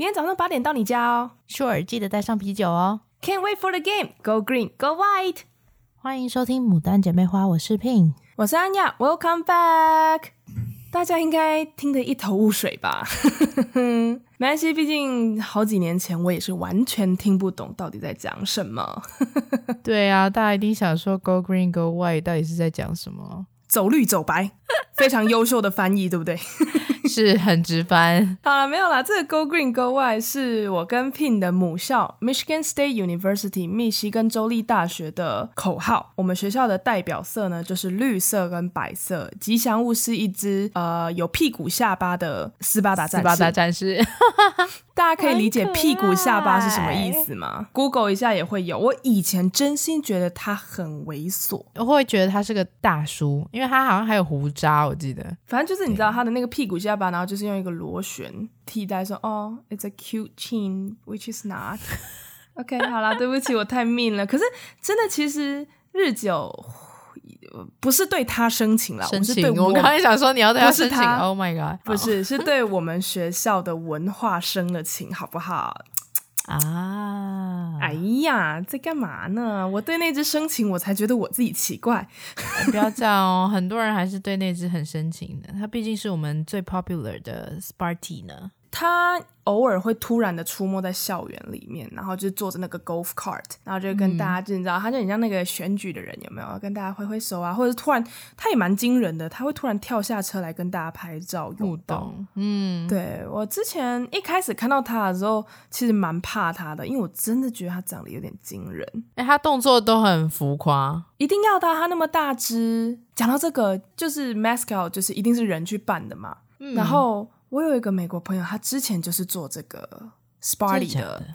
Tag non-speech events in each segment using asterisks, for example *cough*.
明天早上八点到你家哦。Sure，记得带上啤酒哦。Can't wait for the game. Go green, go white. 欢迎收听《牡丹姐妹花》，我是 Pin，我是安雅。Welcome back. 大家应该听得一头雾水吧？*laughs* 没关系，毕竟好几年前我也是完全听不懂到底在讲什么。对啊，大家一定想说 “Go green, go white” 到底是在讲什么？走绿走白，*laughs* 非常优秀的翻译，对不对？*laughs* 是很直翻。好了，没有啦。这个 Go Green Go White 是我跟 Pin 的母校 Michigan State University 密西根州立大学的口号。我们学校的代表色呢，就是绿色跟白色。吉祥物是一只呃有屁股下巴的斯巴达战士。斯巴达战士。*laughs* 大家可以理解屁股下巴是什么意思吗？Google 一下也会有。我以前真心觉得他很猥琐，我会觉得他是个大叔，因为他好像还有胡渣，我记得。反正就是你知道他的那个屁股下巴，然后就是用一个螺旋替代说，说哦，it's a cute chin，which is not。*laughs* OK，好啦，对不起，我太 mean 了。可是真的，其实日久。不是对他生情了，生情，是对我。我刚才想说你要对他生情他，Oh my god，不是，是对我们学校的文化生了情，好不好？啊，哎呀，在干嘛呢？我对那只深情，我才觉得我自己奇怪。不要这样哦，很多人还是对那只很深情的。它毕竟是我们最 popular 的 Sparty 呢。他偶尔会突然的出没在校园里面，然后就坐着那个 golf cart，然后就跟大家，就你知道，他就很像那个选举的人，有没有？跟大家挥挥手啊，或者突然，他也蛮惊人的，他会突然跳下车来跟大家拍照互动。嗯，对，我之前一开始看到他的时候，其实蛮怕他的，因为我真的觉得他长得有点惊人。哎，他动作都很浮夸，一定要到，他那么大只。讲到这个，就是 mascot，就是一定是人去扮的嘛，嗯、然后。我有一个美国朋友，他之前就是做这个 Sparty 的，的，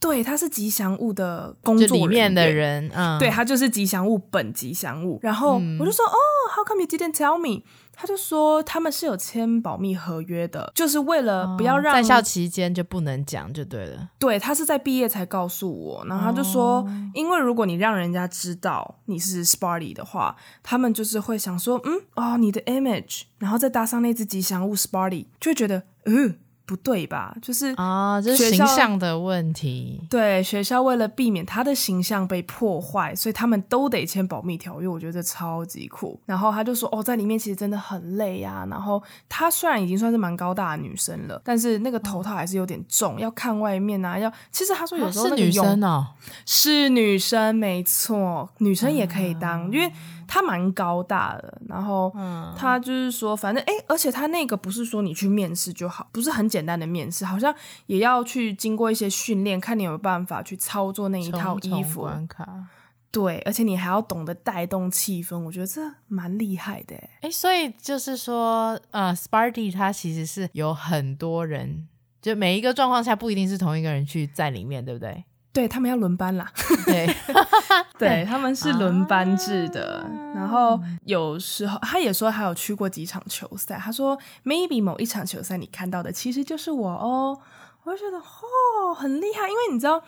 对，他是吉祥物的工作里面的人，嗯，对，他就是吉祥物本吉祥物。然后我就说，哦、嗯 oh,，How come you didn't tell me？他就说他们是有签保密合约的，就是为了不要让、哦、在校期间就不能讲就对了。对，他是在毕业才告诉我，然后他就说，哦、因为如果你让人家知道你是 Sparty 的话，他们就是会想说，嗯，哦，你的 image，然后再搭上那只吉祥物 Sparty，就会觉得，嗯、呃。不对吧？就是啊，这是形象的问题。对，学校为了避免他的形象被破坏，所以他们都得签保密条约。我觉得这超级酷。然后他就说：“哦，在里面其实真的很累呀。”然后他虽然已经算是蛮高大的女生了，但是那个头套还是有点重，要看外面啊。要其实他说有时候、啊、是女生哦，是女生没错，女生也可以当，嗯、因为。他蛮高大的，然后他就是说，反正哎，而且他那个不是说你去面试就好，不是很简单的面试，好像也要去经过一些训练，看你有没有办法去操作那一套衣服。重重。对，而且你还要懂得带动气氛，我觉得这蛮厉害的。哎，所以就是说，呃，Sparty 他其实是有很多人，就每一个状况下不一定是同一个人去在里面，对不对？对，他们要轮班啦，*laughs* 对，*laughs* 对，他们是轮班制的。啊、然后有时候他也说他有去过几场球赛，他说 maybe 某一场球赛你看到的其实就是我哦。我就觉得哦很厉害，因为你知道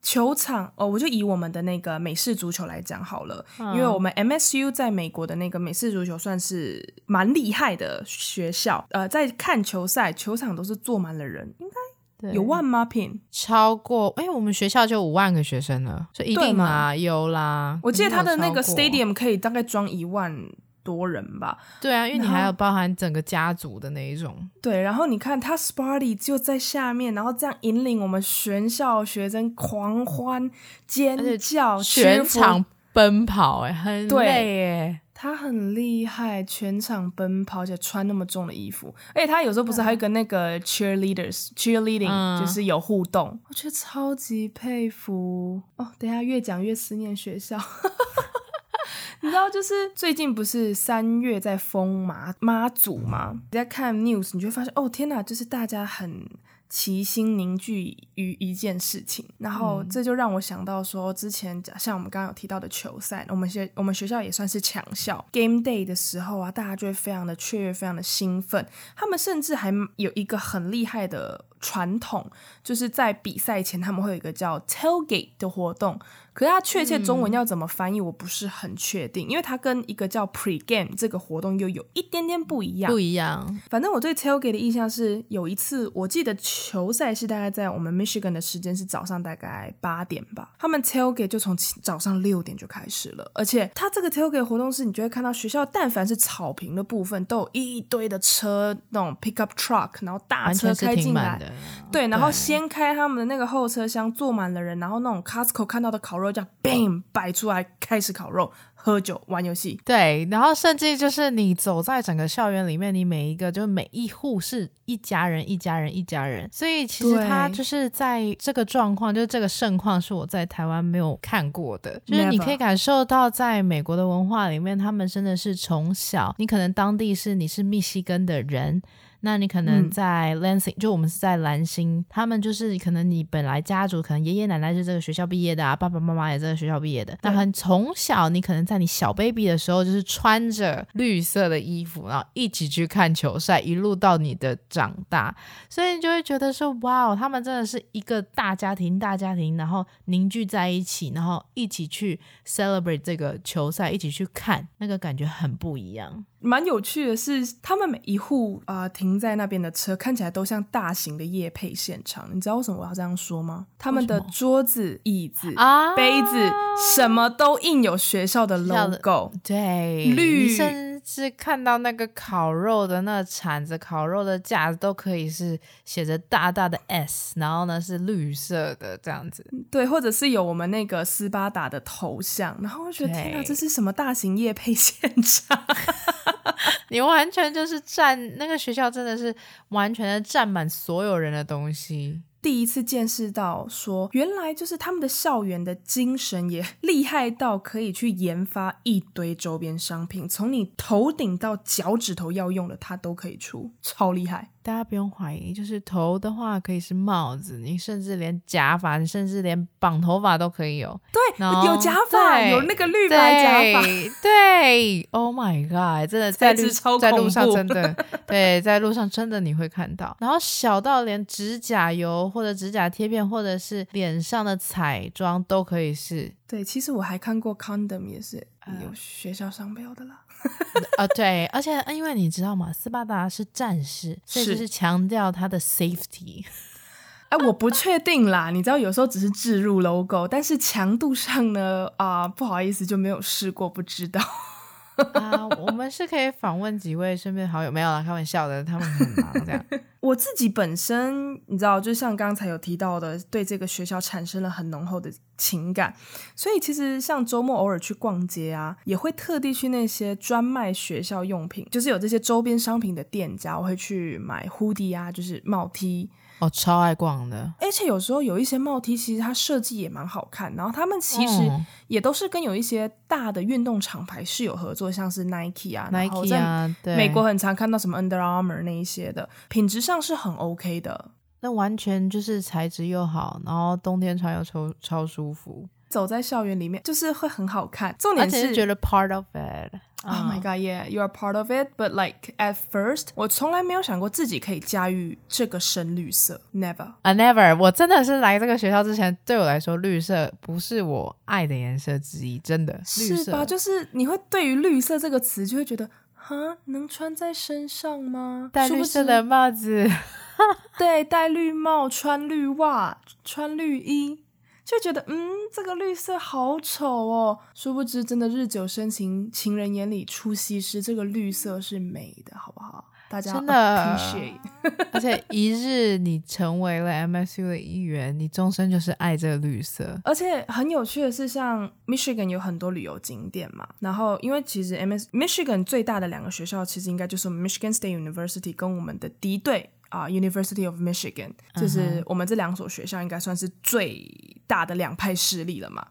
球场哦，我就以我们的那个美式足球来讲好了，嗯、因为我们 MSU 在美国的那个美式足球算是蛮厉害的学校。呃，在看球赛，球场都是坐满了人，应该。对有万吗？Pin 超过哎、欸，我们学校就五万个学生了，所以一定嘛，有啦。我记得他的那个 stadium 可以大概装一万多人吧。对啊，因为你还有包含整个家族的那一种。对，然后你看他 Sparty 就在下面，然后这样引领我们全校学生狂欢尖叫，全场奔跑、欸，哎，很累哎。他很厉害，全场奔跑，而且穿那么重的衣服，而且他有时候不是还会跟那个 cheerleaders cheerleading、嗯、就是有互动，我觉得超级佩服哦。等一下越讲越思念学校，*laughs* 你知道，就是最近不是三月在封妈妈祖吗？你在看 news，你就会发现哦，天哪，就是大家很。齐心凝聚于一件事情，然后这就让我想到说，之前像我们刚刚有提到的球赛，我们学我们学校也算是强校。Game Day 的时候啊，大家就会非常的雀跃，非常的兴奋。他们甚至还有一个很厉害的传统，就是在比赛前他们会有一个叫 Tailgate 的活动。可是它确切中文要怎么翻译，我不是很确定，嗯、因为它跟一个叫 Pre-Game 这个活动又有一点点不一样。不一样。反正我对 Tailgate 的印象是，有一次我记得球赛是大概在我们 Michigan 的时间是早上大概八点吧，他们 Tailgate 就从早上六点就开始了，而且它这个 Tailgate 活动是，你就会看到学校但凡是草坪的部分都有一堆的车，那种 pickup truck，然后大车开进来，对，然后掀开他们的那个后车厢，坐满了人，然后那种 Costco 看到的烤肉这样 bam 摆出来，开始烤肉。喝酒玩游戏，对，然后甚至就是你走在整个校园里面，你每一个就每一户是一家人，一家人，一家人。所以其实他就是在这个状况，就是这个盛况是我在台湾没有看过的，就是你可以感受到在美国的文化里面，他们真的是从小，你可能当地是你是密西根的人。那你可能在 Lansing，嗯、就我们是在兰辛，他们就是可能你本来家族可能爷爷奶奶是这个学校毕业的啊，爸爸妈妈也是这个学校毕业的。那很从小，你可能在你小 baby 的时候，就是穿着绿色的衣服，然后一起去看球赛，一路到你的长大，所以你就会觉得说，哇，他们真的是一个大家庭，大家庭，然后凝聚在一起，然后一起去 celebrate 这个球赛，一起去看，那个感觉很不一样。蛮有趣的是，他们每一户啊、呃、停在那边的车看起来都像大型的夜配现场。你知道为什么我要这样说吗？他们的桌子、椅子、啊、杯子，什么都印有学校的 logo。对，绿，甚至看到那个烤肉的那铲子、烤肉的架子都可以是写着大大的 S，然后呢是绿色的这样子。对，或者是有我们那个斯巴达的头像。然后我觉得天哪，这是什么大型业配现场？*laughs* 你完全就是占那个学校，真的是完全的占满所有人的东西。第一次见识到说，原来就是他们的校园的精神也厉害到可以去研发一堆周边商品，从你头顶到脚趾头要用的，它都可以出，超厉害。大家不用怀疑，就是头的话可以是帽子，你甚至连假发，你甚至连绑头发都可以有。对，有假发，有那个绿白假发。对，Oh my God，真的在路在路上真的，对，在路上真的你会看到。然后小到连指甲油或者指甲贴片，或者是脸上的彩妆都可以是。对，其实我还看过 condom 也是有学校商标的啦。啊、呃，对，而且因为你知道吗？斯巴达是战士，所以就是强调他的 safety。哎，我不确定啦，你知道有时候只是置入 logo，但是强度上呢，啊、呃，不好意思，就没有试过，不知道。啊，我们是可以访问几位身边好友，没有啦，开玩笑的，他们很忙这样。*laughs* 我自己本身，你知道，就像刚才有提到的，对这个学校产生了很浓厚的情感，所以其实像周末偶尔去逛街啊，也会特地去那些专卖学校用品，就是有这些周边商品的店家，我会去买 hoodie 啊，就是帽 T。哦，超爱逛的，而且有时候有一些帽 T，其实它设计也蛮好看。然后他们其实也都是跟有一些大的运动厂牌是有合作，像是 Nike 啊，Nike 啊，对，美国很常看到什么 Under Armour 那一些的，品质上是很 OK 的。那完全就是材质又好，然后冬天穿又超超舒服。走在校园里面就是会很好看，重点是觉得 part of it。Oh my god, yeah, you are part of it. But like at first，我从来没有想过自己可以驾驭这个深绿色，never. I never. 我真的是来这个学校之前，对我来说，绿色不是我爱的颜色之一，真的。是吧？就是你会对于绿色这个词，就会觉得，哈，能穿在身上吗？戴绿色的帽子，*laughs* 对，戴绿帽，穿绿袜，穿绿衣。就觉得嗯，这个绿色好丑哦。殊不知，真的日久生情，情人眼里出西施。这个绿色是美的，好不好？大家真的。*laughs* 而且一日你成为了 MSU 的一员，你终身就是爱这个绿色。而且很有趣的是，像 Michigan 有很多旅游景点嘛。然后，因为其实 MS Michigan 最大的两个学校，其实应该就是 Michigan State University 跟我们的敌对。啊、uh，University of Michigan，就是我们这两所学校应该算是最大的两派势力了嘛。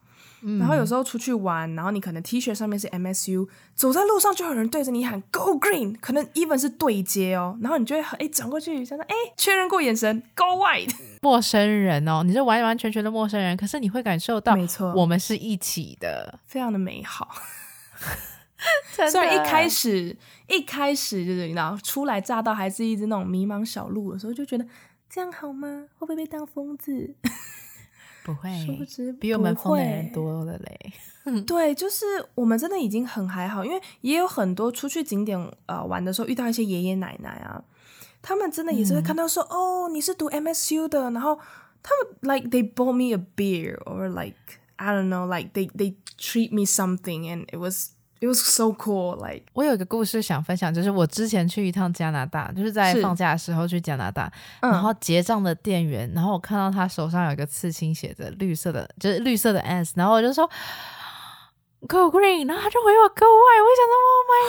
嗯、然后有时候出去玩，然后你可能 T 恤上面是 MSU，走在路上就有人对着你喊 Go Green，可能 even 是对接哦。然后你就会哎转过去，想说哎确认过眼神 Go White，陌生人哦，你是完完全全的陌生人，可是你会感受到，没错，我们是一起的，非常的美好。*laughs* 虽然一开始一开始就是你知道初来乍到还是一只那种迷茫小鹿的时候，就觉得这样好吗？会不会被当疯子？不会，殊不知比我们疯的人多了嘞。对，就是我们真的已经很还好，因为也有很多出去景点呃玩的时候遇到一些爷爷奶奶啊，他们真的也是会看到说，嗯、哦，你是读 MSU 的，然后他们 like they bought me a beer or like I don't know like they they treat me something and it was it was so cool like 我有一个故事想分享，就是我之前去一趟加拿大，就是在放假的时候去加拿大，然后结账的店员，然后我看到他手上有一个刺青，写着绿色的，就是绿色的 S，然后我就说。Go green，然后他就回我 Go white，我想说 Oh my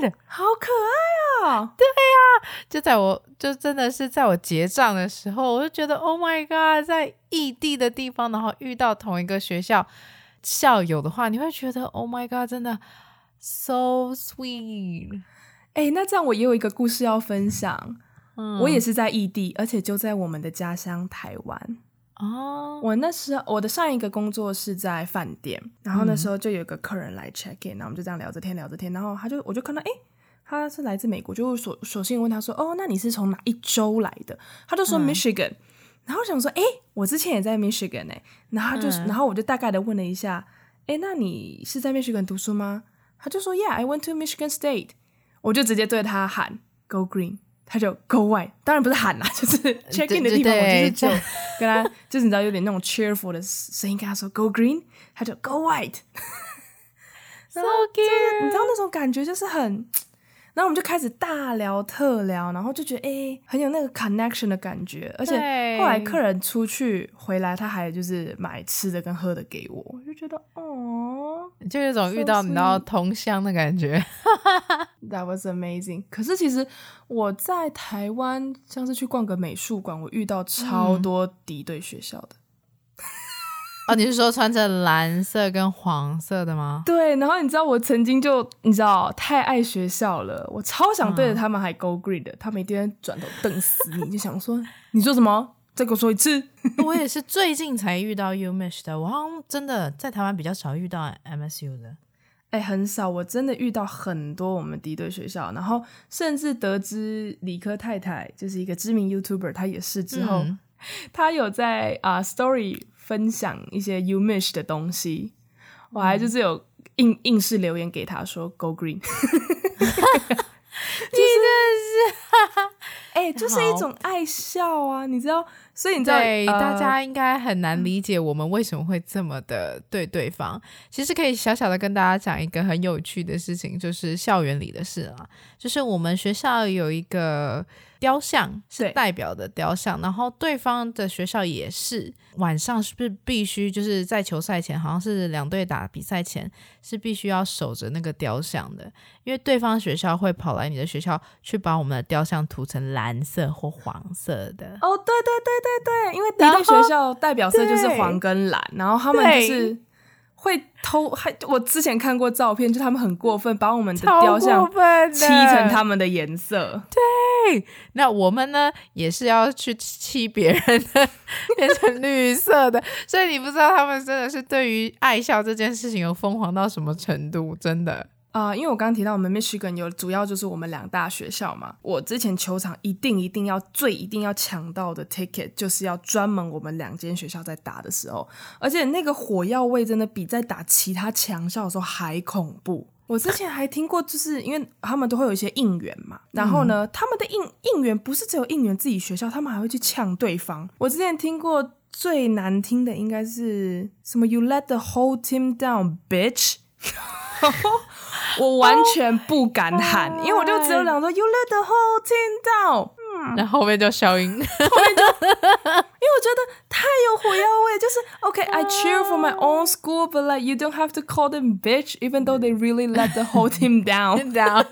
God，好可爱啊！对呀、啊，就在我就真的是在我结账的时候，我就觉得 Oh my God，在异地的地方，然后遇到同一个学校校友的话，你会觉得 Oh my God，真的 so sweet。哎，那这样我也有一个故事要分享，嗯、我也是在异地，而且就在我们的家乡台湾。哦，oh. 我那时候我的上一个工作是在饭店，然后那时候就有一个客人来 check in，然后我们就这样聊着天聊着天，然后他就我就看到，诶，他是来自美国，就索索性问他说，哦，那你是从哪一州来的？他就说 Michigan，、嗯、然后我想说，诶，我之前也在 Michigan 呢，然后就，嗯、然后我就大概的问了一下，诶，那你是在 Michigan 读书吗？他就说，Yeah，I went to Michigan State，我就直接对他喊 Go Green。他就 Go White，当然不是喊啦，*laughs* 就是 check in 的地方，我就是就跟他，*laughs* 就是你知道有点那种 cheerful 的声音跟他说 Go Green，他就 Go White，so cute，你知道那种感觉就是很。然后我们就开始大聊特聊，然后就觉得哎，很有那个 connection 的感觉。而且后来客人出去回来，他还就是买吃的跟喝的给我，我就觉得哦，就有种遇到你知道同乡的感觉。That was amazing。可是其实我在台湾，像是去逛个美术馆，我遇到超多敌对学校的。哦，你是说穿着蓝色跟黄色的吗？对，然后你知道我曾经就你知道太爱学校了，我超想对着他们还 go green 的，嗯、他们一定转头瞪死你，就想说你说什么？再给我说一次。*laughs* 我也是最近才遇到 Umesh 的，我好像真的在台湾比较少遇到 MSU 的，哎，很少，我真的遇到很多我们敌对学校，然后甚至得知理科太太就是一个知名 YouTuber，他也是之后，嗯、他有在啊、uh, Story。分享一些 u m i s h 的东西，我还就是有硬硬是留言给他说 “Go Green”，*laughs* 真的是，哎、欸，就是一种爱笑啊，你知道。所以你在，对、呃、大家应该很难理解我们为什么会这么的对对方。其实可以小小的跟大家讲一个很有趣的事情，就是校园里的事啊。就是我们学校有一个雕像，是代表的雕像，然后对方的学校也是。晚上是不是必须就是在球赛前，好像是两队打比赛前，是必须要守着那个雕像的，因为对方学校会跑来你的学校去把我们的雕像涂成蓝色或黄色的。哦，对对对对对对，因为敌对学校代表色就是黄跟蓝，然后，然后他们就是。会偷还我之前看过照片，就他们很过分，把我们的雕像漆成他们的颜色。对，那我们呢也是要去漆别人的，变成绿色的。所以你不知道他们真的是对于爱笑这件事情有疯狂到什么程度，真的。啊、呃，因为我刚刚提到我们 Michigan 有主要就是我们两大学校嘛，我之前球场一定一定要最一定要抢到的 ticket 就是要专门我们两间学校在打的时候，而且那个火药味真的比在打其他强校的时候还恐怖。我之前还听过，就是因为他们都会有一些应援嘛，然后呢，嗯、他们的应应援不是只有应援自己学校，他们还会去呛对方。我之前听过最难听的应该是什么 “You let the whole team down, bitch”。*laughs* 我完全不敢喊，oh, 因为我就只有两个 You let the whole team down，嗯，然后后面就消音，后面就，因为我觉得太有火药味，就是 OK，I、okay, cheer for my own school，but like you don't have to call them bitch，even though they really let the whole team down，down，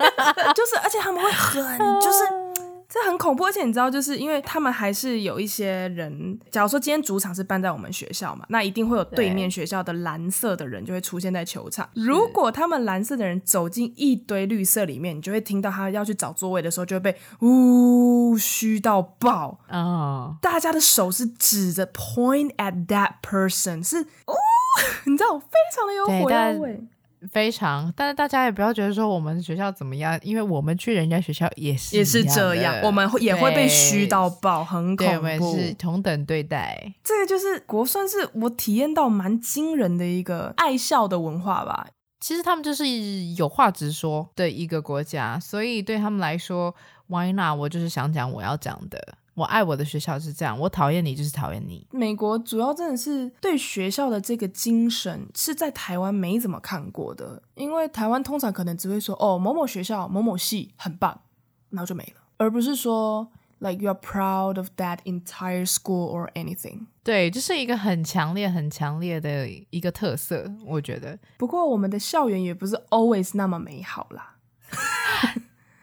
就是而且他们会很就是。这很恐怖，而且你知道，就是因为他们还是有一些人，假如说今天主场是办在我们学校嘛，那一定会有对面学校的蓝色的人就会出现在球场。如果他们蓝色的人走进一堆绿色里面，你就会听到他要去找座位的时候，就会被呜嘘到爆啊！Oh. 大家的手是指着 point at that person，是哦，*laughs* 你知道，非常的有火药味。非常，但是大家也不要觉得说我们学校怎么样，因为我们去人家学校也是也是这样，我们也会被虚到爆，很恐怖，我们是同等对待。这个就是国算是我体验到蛮惊人的一个爱校的文化吧。其实他们就是有话直说的一个国家，所以对他们来说，Why not？我就是想讲我要讲的。我爱我的学校是这样，我讨厌你就是讨厌你。美国主要真的是对学校的这个精神是在台湾没怎么看过的，因为台湾通常可能只会说哦某某学校某某系很棒，然后就没了，而不是说 like you are proud of that entire school or anything。对，这、就是一个很强烈、很强烈的一个特色，我觉得。不过我们的校园也不是 always 那么美好啦。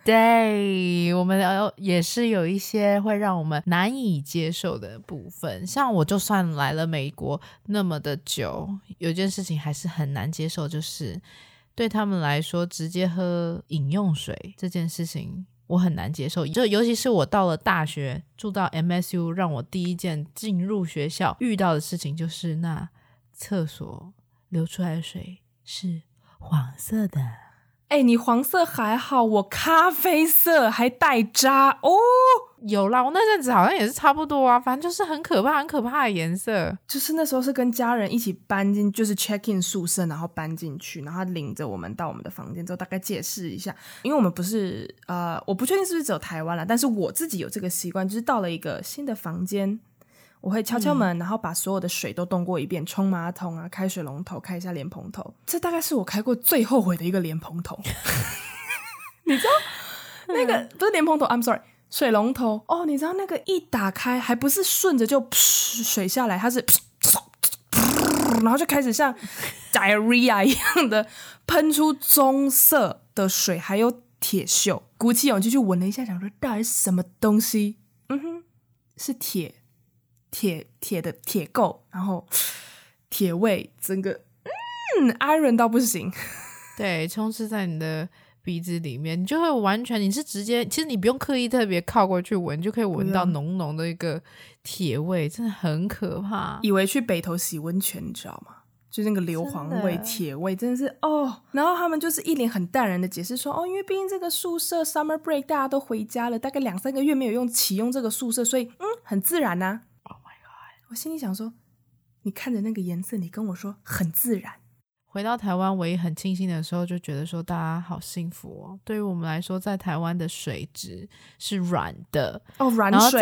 对，我们也是有一些会让我们难以接受的部分。像我就算来了美国那么的久，有件事情还是很难接受，就是对他们来说，直接喝饮用水这件事情我很难接受。就尤其是我到了大学，住到 MSU，让我第一件进入学校遇到的事情就是那厕所流出来的水是黄色的。哎、欸，你黄色还好，我咖啡色还带渣哦。有啦，我那阵子好像也是差不多啊，反正就是很可怕、很可怕的颜色。就是那时候是跟家人一起搬进，就是 check in 宿舍，然后搬进去，然后他领着我们到我们的房间之后，大概解释一下，因为我们不是呃，我不确定是不是只有台湾了，但是我自己有这个习惯，就是到了一个新的房间。我会敲敲门，嗯、然后把所有的水都动过一遍，冲马桶啊，开水龙头，开一下莲蓬头。这大概是我开过最后悔的一个莲蓬头。*laughs* 你知道那个、嗯、不是莲蓬头，I'm sorry，水龙头哦。你知道那个一打开，还不是顺着就噗水下来，它是然后就开始像 *laughs* diarrhea 一样的喷出棕色的水，还有铁锈。鼓起勇气去闻了一下，想说到底是什么东西？嗯哼，是铁。铁铁的铁垢，然后铁味，整个嗯，iron 到不行。*laughs* 对，充斥在你的鼻子里面，你就会完全，你是直接，其实你不用刻意特别靠过去闻，你就可以闻到浓浓的一个铁味，真的很可怕。以为去北头洗温泉，你知道吗？就那个硫磺味、铁味，真的是哦。然后他们就是一脸很淡然的解释说，哦，因为毕竟这个宿舍 summer break 大家都回家了，大概两三个月没有用启用这个宿舍，所以嗯，很自然呐、啊。我心里想说，你看着那个颜色，你跟我说很自然。回到台湾，唯一很庆幸的时候，就觉得说大家好幸福哦。对于我们来说，在台湾的水质是软的哦，软水。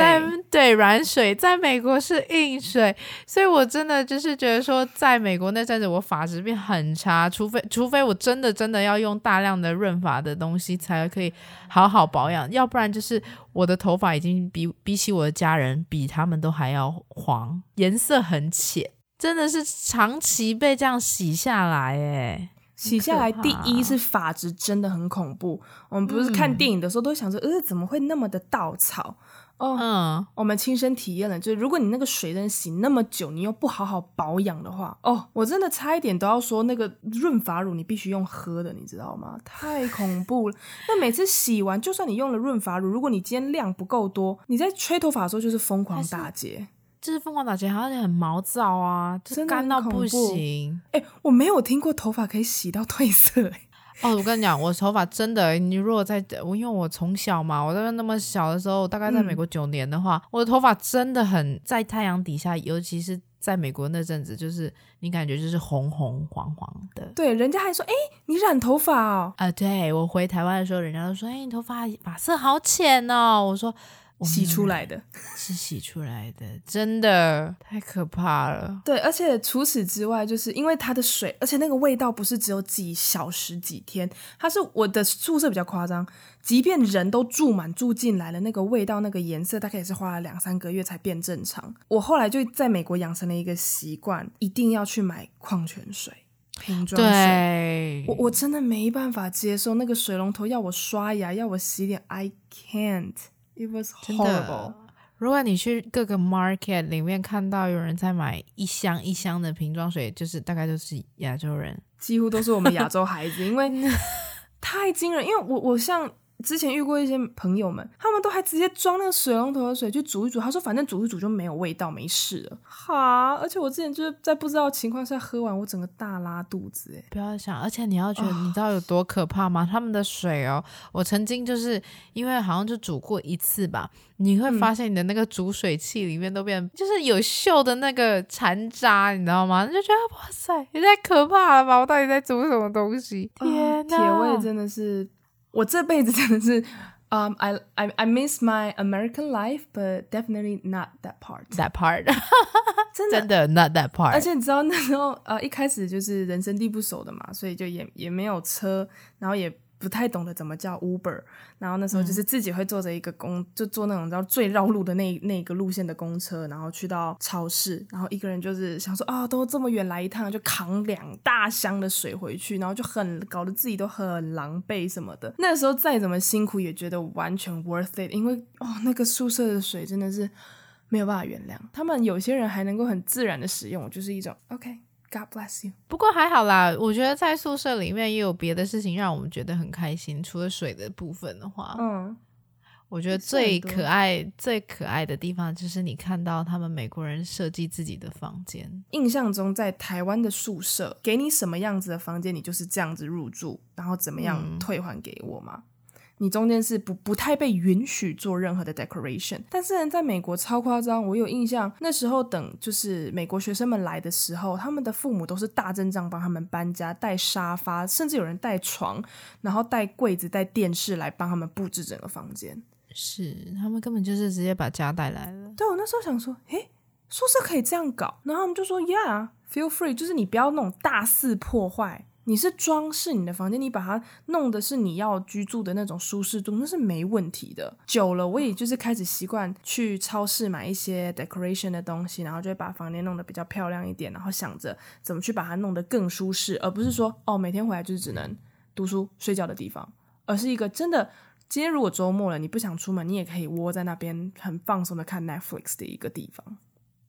对软水，在美国是硬水，所以我真的就是觉得说，在美国那阵子，我发质变很差，除非除非我真的真的要用大量的润发的东西才可以好好保养，要不然就是我的头发已经比比起我的家人比他们都还要黄，颜色很浅。真的是长期被这样洗下来，哎，洗下来。第一是发质真的很恐怖。我们不是看电影的时候都想说，呃，怎么会那么的稻草？哦，嗯，我们亲身体验了，就是如果你那个水真洗那么久，你又不好好保养的话，哦，我真的差一点都要说那个润发乳你必须用喝的，你知道吗？太恐怖了。*laughs* 那每次洗完，就算你用了润发乳，如果你今天量不够多，你在吹头发的时候就是疯狂打结。就是疯狂打结，好像很毛躁啊，就是干到不行。哎、欸，我没有听过头发可以洗到褪色、欸。*laughs* 哦，我跟你讲，我头发真的，你如果在我，因为我从小嘛，我在那么小的时候，大概在美国九年的话，嗯、我的头发真的很在太阳底下，尤其是在美国那阵子，就是你感觉就是红红黄黄的。对，人家还说，哎、欸，你染头发哦？啊，对，我回台湾的时候，人家都说，哎、欸，你头发发色好浅哦。我说。洗出来的，*laughs* 是洗出来的，真的太可怕了。对，而且除此之外，就是因为它的水，而且那个味道不是只有几小时几天，它是我的宿舍比较夸张，即便人都住满住进来了，那个味道、那个颜色，大概也是花了两三个月才变正常。我后来就在美国养成了一个习惯，一定要去买矿泉水瓶装水。对，我我真的没办法接受那个水龙头要我刷牙，要我洗脸，I can't。It was horrible。如果你去各个 market 里面看到有人在买一箱一箱的瓶装水，就是大概都是亚洲人，几乎都是我们亚洲孩子，因为太惊人。因为我我像之前遇过一些朋友们，他们都还直接装那个水龙头的水去煮一煮，他说反正煮一煮就没有味道，没事了。哈，而且我之前就是在不知道情况下喝完，我整个大拉肚子哎！不要想，而且你要觉得，你知道有多可怕吗？他们的水哦，我曾经就是因为好像就煮过一次吧，你会发现你的那个煮水器里面都变，就是有锈的那个残渣，你知道吗？你就觉得哇塞，也太可怕了吧！我到底在煮什么东西？天呐，铁味真的是。我这辈子真的是，嗯、um,，I I I miss my American life, but definitely not that part. That part，真的真的 not that part。而且你知道那时候，呃，一开始就是人生地不熟的嘛，所以就也也没有车，然后也。不太懂得怎么叫 Uber，然后那时候就是自己会坐着一个公，嗯、就坐那种叫最绕路的那那个路线的公车，然后去到超市，然后一个人就是想说啊，都这么远来一趟，就扛两大箱的水回去，然后就很搞得自己都很狼狈什么的。那时候再怎么辛苦也觉得完全 worth it，因为哦，那个宿舍的水真的是没有办法原谅。他们有些人还能够很自然的使用，就是一种 OK。God bless you。不过还好啦，我觉得在宿舍里面也有别的事情让我们觉得很开心。除了水的部分的话，嗯，我觉得最可爱、最可爱的地方就是你看到他们美国人设计自己的房间。印象中，在台湾的宿舍，给你什么样子的房间，你就是这样子入住，然后怎么样退还给我吗？嗯你中间是不不太被允许做任何的 decoration，但是呢，在美国超夸张。我有印象，那时候等就是美国学生们来的时候，他们的父母都是大阵仗帮他们搬家，带沙发，甚至有人带床，然后带柜子、带电视来帮他们布置整个房间。是，他们根本就是直接把家带来了。对，我那时候想说，诶，宿舍可以这样搞，然后他们就说，Yeah，feel free，就是你不要那种大肆破坏。你是装饰你的房间，你把它弄的是你要居住的那种舒适度，那是没问题的。久了，我也就是开始习惯去超市买一些 decoration 的东西，然后就会把房间弄得比较漂亮一点，然后想着怎么去把它弄得更舒适，而不是说哦，每天回来就是只能读书睡觉的地方，而是一个真的，今天如果周末了，你不想出门，你也可以窝在那边很放松的看 Netflix 的一个地方。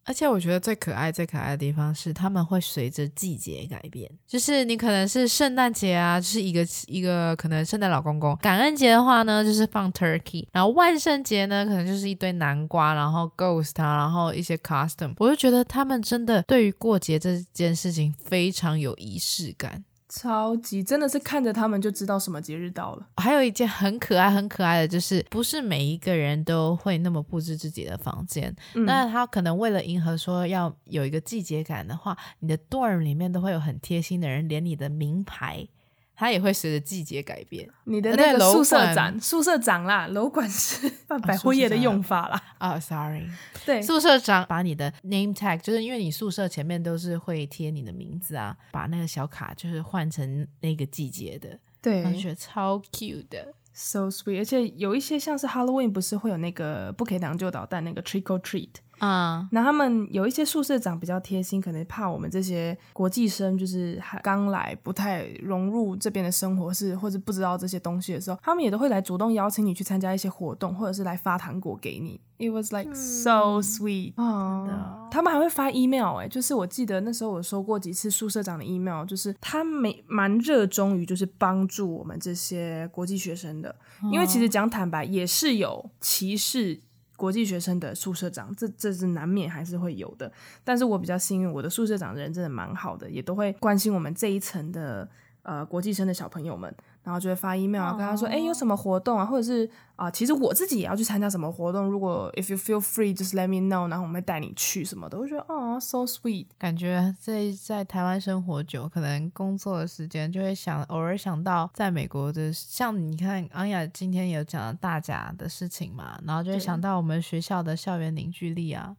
而且我觉得最可爱、最可爱的地方是，他们会随着季节改变。就是你可能是圣诞节啊，就是一个一个可能圣诞老公公；感恩节的话呢，就是放 turkey；然后万圣节呢，可能就是一堆南瓜，然后 ghost 啊，然后一些 costume。我就觉得他们真的对于过节这件事情非常有仪式感。超级真的是看着他们就知道什么节日到了。还有一件很可爱、很可爱的，就是不是每一个人都会那么布置自己的房间。嗯、那他可能为了迎合说要有一个季节感的话，你的 dorm 里面都会有很贴心的人，连你的名牌。它也会随着季节改变。你的那个宿舍长，宿舍长啦，楼管是百货业的用法啦。啊、oh,，sorry，对，宿舍长把你的 name tag，就是因为你宿舍前面都是会贴你的名字啊，把那个小卡就是换成那个季节的，对，我觉得超 cute 的，so sweet。而且有一些像是 Halloween，不是会有那个不可以当旧捣蛋那个 trick or treat。啊，那、嗯、他们有一些宿舍长比较贴心，可能怕我们这些国际生就是还刚来，不太融入这边的生活，是或者不知道这些东西的时候，他们也都会来主动邀请你去参加一些活动，或者是来发糖果给你。It was like so sweet 啊、嗯！他们还会发 email 哎、欸，就是我记得那时候我收过几次宿舍长的 email，就是他没蛮热衷于就是帮助我们这些国际学生的，因为其实讲坦白也是有歧视。国际学生的宿舍长，这这是难免还是会有的。但是我比较幸运，我的宿舍长人真的蛮好的，也都会关心我们这一层的呃国际生的小朋友们。然后就会发 email 跟他说，哎、oh.，有什么活动啊？或者是啊、呃，其实我自己也要去参加什么活动。如果 if you feel free，just let me know，然后我们会带你去什么的。我觉得哦，so sweet，感觉在在台湾生活久，可能工作的时间就会想偶尔想到在美国的，像你看安雅今天有讲到大甲的事情嘛，然后就会想到我们学校的校园凝聚力啊，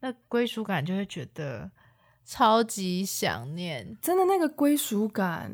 那归属感就会觉得超级想念，真的那个归属感。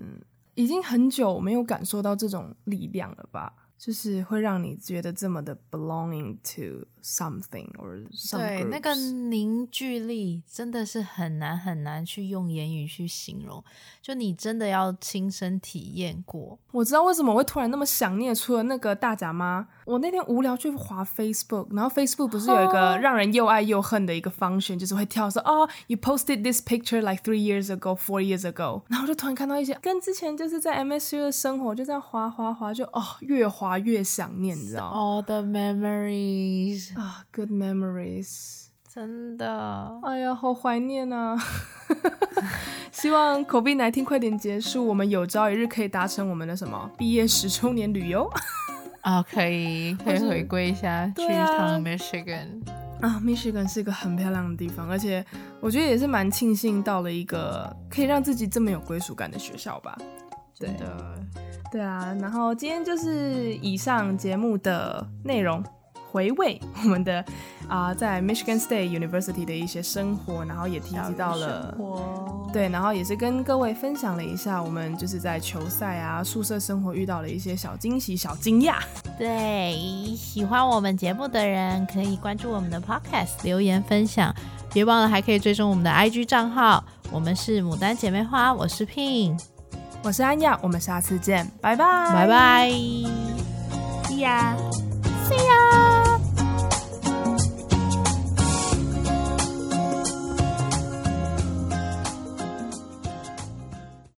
已经很久没有感受到这种力量了吧？就是会让你觉得这么的 belonging to something or some 对，那个凝聚力真的是很难很难去用言语去形容，就你真的要亲身体验过。我知道为什么我会突然那么想念，除了那个大甲妈，我那天无聊去滑 Facebook，然后 Facebook 不是有一个让人又爱又恨的一个 function，就是会跳说哦、oh,，you posted this picture like three years ago, four years ago，*laughs* 然后就突然看到一些跟之前就是在 MSU 的生活，就这样滑滑滑，就哦越滑。越想念，你知道吗？All the memories 啊，good memories，真的，哎呀，好怀念啊！*laughs* 希望 COVID-19 快点结束，我们有朝一日可以达成我们的什么毕业十周年旅游 *laughs* 啊，可以可以回归一下，去一趟 Michigan 啊，Michigan 是一个很漂亮的地方，而且我觉得也是蛮庆幸到了一个可以让自己这么有归属感的学校吧。对。的，对啊，然后今天就是以上节目的内容。回味我们的啊、呃，在 Michigan State University 的一些生活，然后也提及到了，对，然后也是跟各位分享了一下我们就是在球赛啊、宿舍生活遇到了一些小惊喜、小惊讶。对，喜欢我们节目的人可以关注我们的 Podcast，留言分享，别忘了还可以追踪我们的 IG 账号。我们是牡丹姐妹花，我是 Pin，我是安雅，我们下次见，拜拜，拜拜，See ya，See ya。